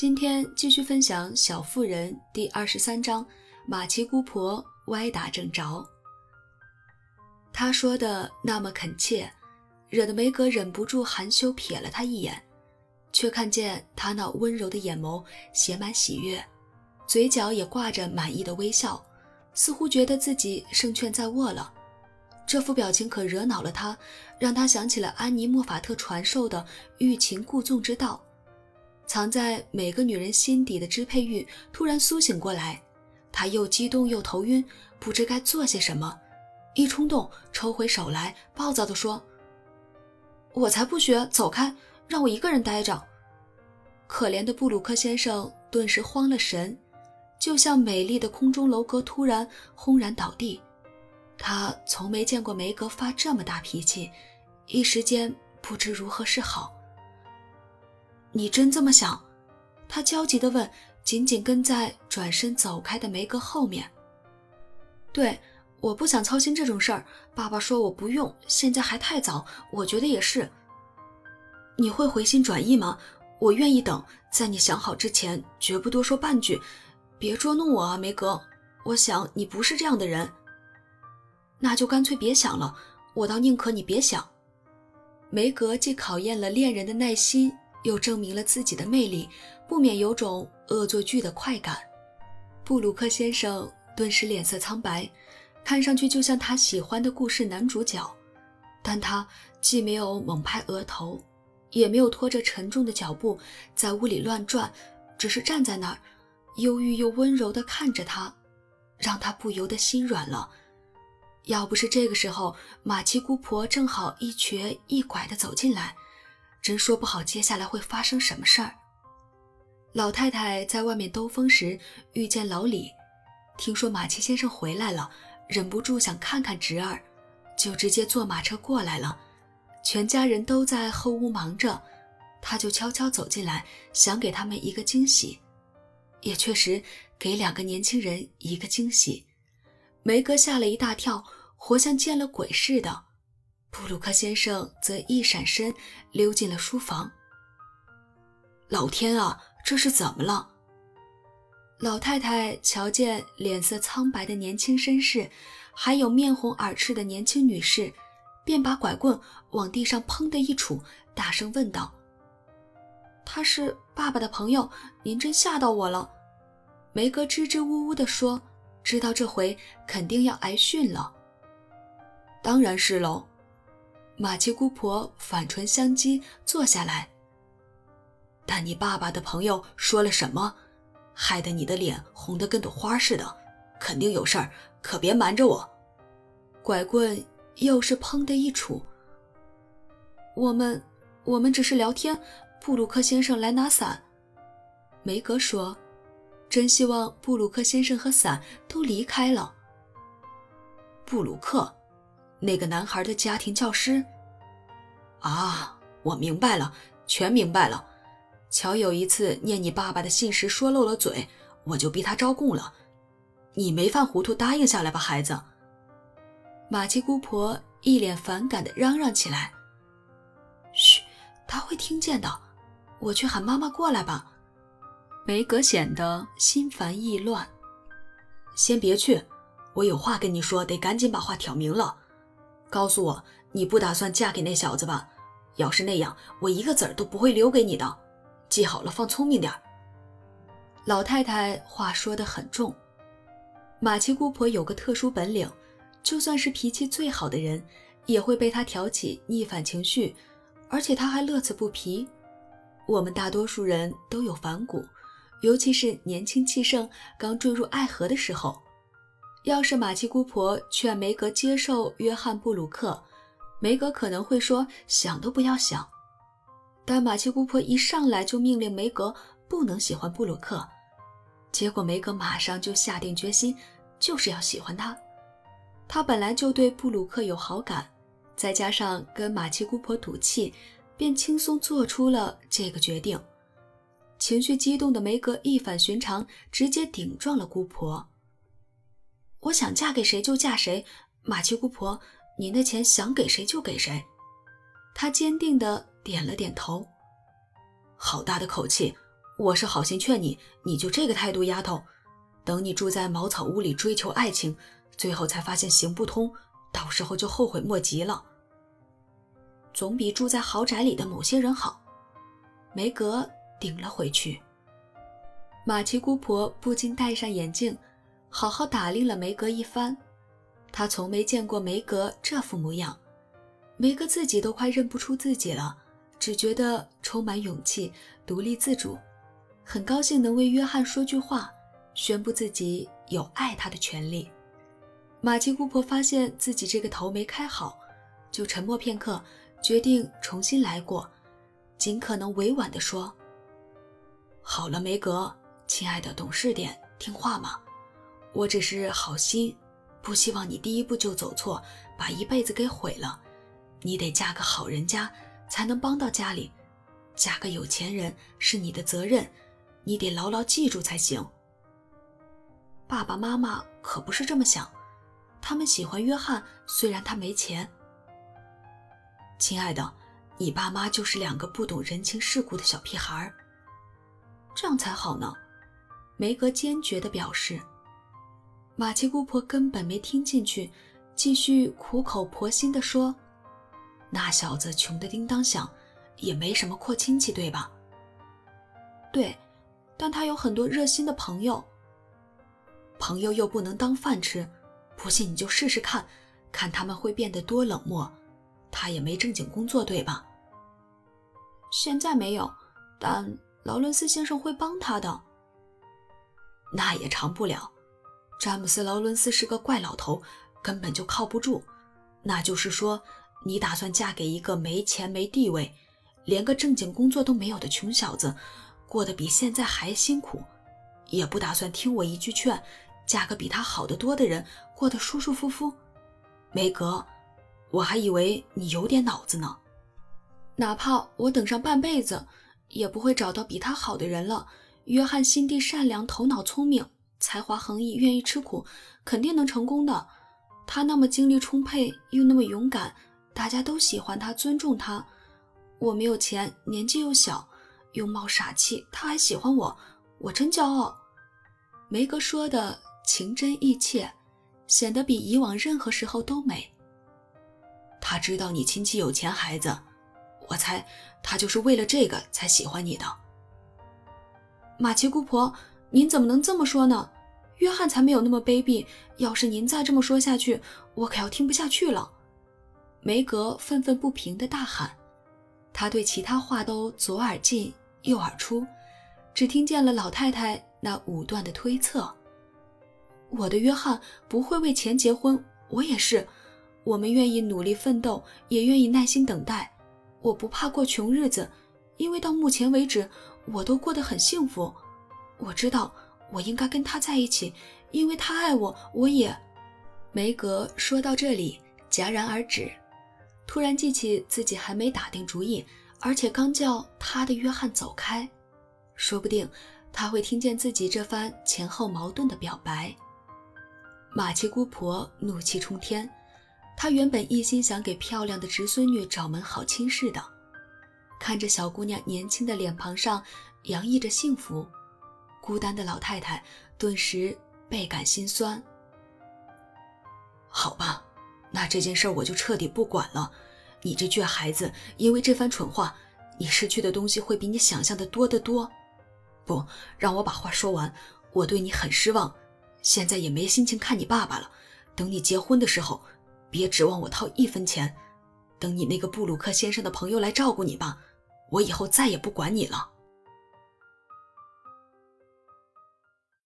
今天继续分享《小妇人》第二十三章：马奇姑婆歪打正着。他说的那么恳切，惹得梅格忍不住含羞瞥了他一眼，却看见他那温柔的眼眸写满喜悦，嘴角也挂着满意的微笑，似乎觉得自己胜券在握了。这副表情可惹恼了他，让他想起了安妮·莫法特传授的欲擒故纵之道。藏在每个女人心底的支配欲突然苏醒过来，她又激动又头晕，不知该做些什么。一冲动，抽回手来，暴躁地说：“我才不学，走开，让我一个人待着。”可怜的布鲁克先生顿时慌了神，就像美丽的空中楼阁突然轰然倒地。他从没见过梅格发这么大脾气，一时间不知如何是好。你真这么想？他焦急地问，紧紧跟在转身走开的梅格后面。对，我不想操心这种事儿。爸爸说我不用，现在还太早。我觉得也是。你会回心转意吗？我愿意等，在你想好之前，绝不多说半句。别捉弄我啊，梅格。我想你不是这样的人。那就干脆别想了。我倒宁可你别想。梅格既考验了恋人的耐心。又证明了自己的魅力，不免有种恶作剧的快感。布鲁克先生顿时脸色苍白，看上去就像他喜欢的故事男主角。但他既没有猛拍额头，也没有拖着沉重的脚步在屋里乱转，只是站在那儿，忧郁又温柔地看着他，让他不由得心软了。要不是这个时候，马奇姑婆正好一瘸一拐地走进来。真说不好接下来会发生什么事儿。老太太在外面兜风时遇见老李，听说马奇先生回来了，忍不住想看看侄儿，就直接坐马车过来了。全家人都在后屋忙着，他就悄悄走进来，想给他们一个惊喜，也确实给两个年轻人一个惊喜。梅格吓了一大跳，活像见了鬼似的。布鲁克先生则一闪身溜进了书房。老天啊，这是怎么了？老太太瞧见脸色苍白的年轻绅士，还有面红耳赤的年轻女士，便把拐棍往地上砰的一杵，大声问道：“他是爸爸的朋友，您真吓到我了。”梅格支支吾吾地说：“知道这回肯定要挨训了。”当然是喽。马奇姑婆反唇相讥，坐下来。但你爸爸的朋友说了什么，害得你的脸红得跟朵花似的？肯定有事儿，可别瞒着我。拐棍又是砰的一杵。我们，我们只是聊天。布鲁克先生来拿伞。梅格说：“真希望布鲁克先生和伞都离开了。”布鲁克。那个男孩的家庭教师。啊，我明白了，全明白了。乔有一次念你爸爸的信时说漏了嘴，我就逼他招供了。你没犯糊涂，答应下来吧，孩子。马奇姑婆一脸反感地嚷嚷起来：“嘘，他会听见的。我去喊妈妈过来吧。”梅格显得心烦意乱。先别去，我有话跟你说，得赶紧把话挑明了。告诉我，你不打算嫁给那小子吧？要是那样，我一个子儿都不会留给你的。记好了，放聪明点儿。老太太话说得很重。马奇姑婆有个特殊本领，就算是脾气最好的人，也会被她挑起逆反情绪，而且她还乐此不疲。我们大多数人都有反骨，尤其是年轻气盛、刚坠入爱河的时候。要是马奇姑婆劝梅格接受约翰·布鲁克，梅格可能会说想都不要想。但马奇姑婆一上来就命令梅格不能喜欢布鲁克，结果梅格马上就下定决心，就是要喜欢他。他本来就对布鲁克有好感，再加上跟马奇姑婆赌气，便轻松做出了这个决定。情绪激动的梅格一反寻常，直接顶撞了姑婆。我想嫁给谁就嫁谁，马奇姑婆，您的钱想给谁就给谁。她坚定地点了点头。好大的口气！我是好心劝你，你就这个态度，丫头。等你住在茅草屋里追求爱情，最后才发现行不通，到时候就后悔莫及了。总比住在豪宅里的某些人好。梅格顶了回去。马奇姑婆不禁戴上眼镜，好好打量了梅格一番。他从没见过梅格这副模样，梅格自己都快认不出自己了，只觉得充满勇气、独立自主，很高兴能为约翰说句话，宣布自己有爱他的权利。马奇姑婆发现自己这个头没开好，就沉默片刻，决定重新来过，尽可能委婉地说：“好了，梅格。”亲爱的，懂事点，听话嘛。我只是好心，不希望你第一步就走错，把一辈子给毁了。你得嫁个好人家，才能帮到家里。嫁个有钱人是你的责任，你得牢牢记住才行。爸爸妈妈可不是这么想，他们喜欢约翰，虽然他没钱。亲爱的，你爸妈就是两个不懂人情世故的小屁孩儿，这样才好呢。梅格坚决地表示，马奇姑婆根本没听进去，继续苦口婆心地说：“那小子穷得叮当响，也没什么阔亲戚，对吧？”“对，但他有很多热心的朋友。朋友又不能当饭吃，不信你就试试看，看他们会变得多冷漠。他也没正经工作，对吧？”“现在没有，但劳伦斯先生会帮他的。”那也长不了。詹姆斯·劳伦斯是个怪老头，根本就靠不住。那就是说，你打算嫁给一个没钱没地位、连个正经工作都没有的穷小子，过得比现在还辛苦，也不打算听我一句劝，嫁个比他好得多的人，过得舒舒服服。梅格，我还以为你有点脑子呢。哪怕我等上半辈子，也不会找到比他好的人了。约翰心地善良，头脑聪明，才华横溢，愿意吃苦，肯定能成功的。他那么精力充沛，又那么勇敢，大家都喜欢他，尊重他。我没有钱，年纪又小，又冒傻气，他还喜欢我，我真骄傲。梅格说的情真意切，显得比以往任何时候都美。他知道你亲戚有钱，孩子，我猜他就是为了这个才喜欢你的。马奇姑婆，您怎么能这么说呢？约翰才没有那么卑鄙。要是您再这么说下去，我可要听不下去了。梅格愤愤不平地大喊，他对其他话都左耳进右耳出，只听见了老太太那武断的推测：“我的约翰不会为钱结婚，我也是。我们愿意努力奋斗，也愿意耐心等待。我不怕过穷日子，因为到目前为止。”我都过得很幸福，我知道我应该跟他在一起，因为他爱我，我也。梅格说到这里戛然而止，突然记起自己还没打定主意，而且刚叫他的约翰走开，说不定他会听见自己这番前后矛盾的表白。马奇姑婆怒气冲天，她原本一心想给漂亮的侄孙女找门好亲事的。看着小姑娘年轻的脸庞上洋溢着幸福，孤单的老太太顿时倍感心酸。好吧，那这件事我就彻底不管了。你这倔孩子，因为这番蠢话，你失去的东西会比你想象的多得多。不，让我把话说完。我对你很失望，现在也没心情看你爸爸了。等你结婚的时候，别指望我掏一分钱。等你那个布鲁克先生的朋友来照顾你吧。我以后再也不管你了。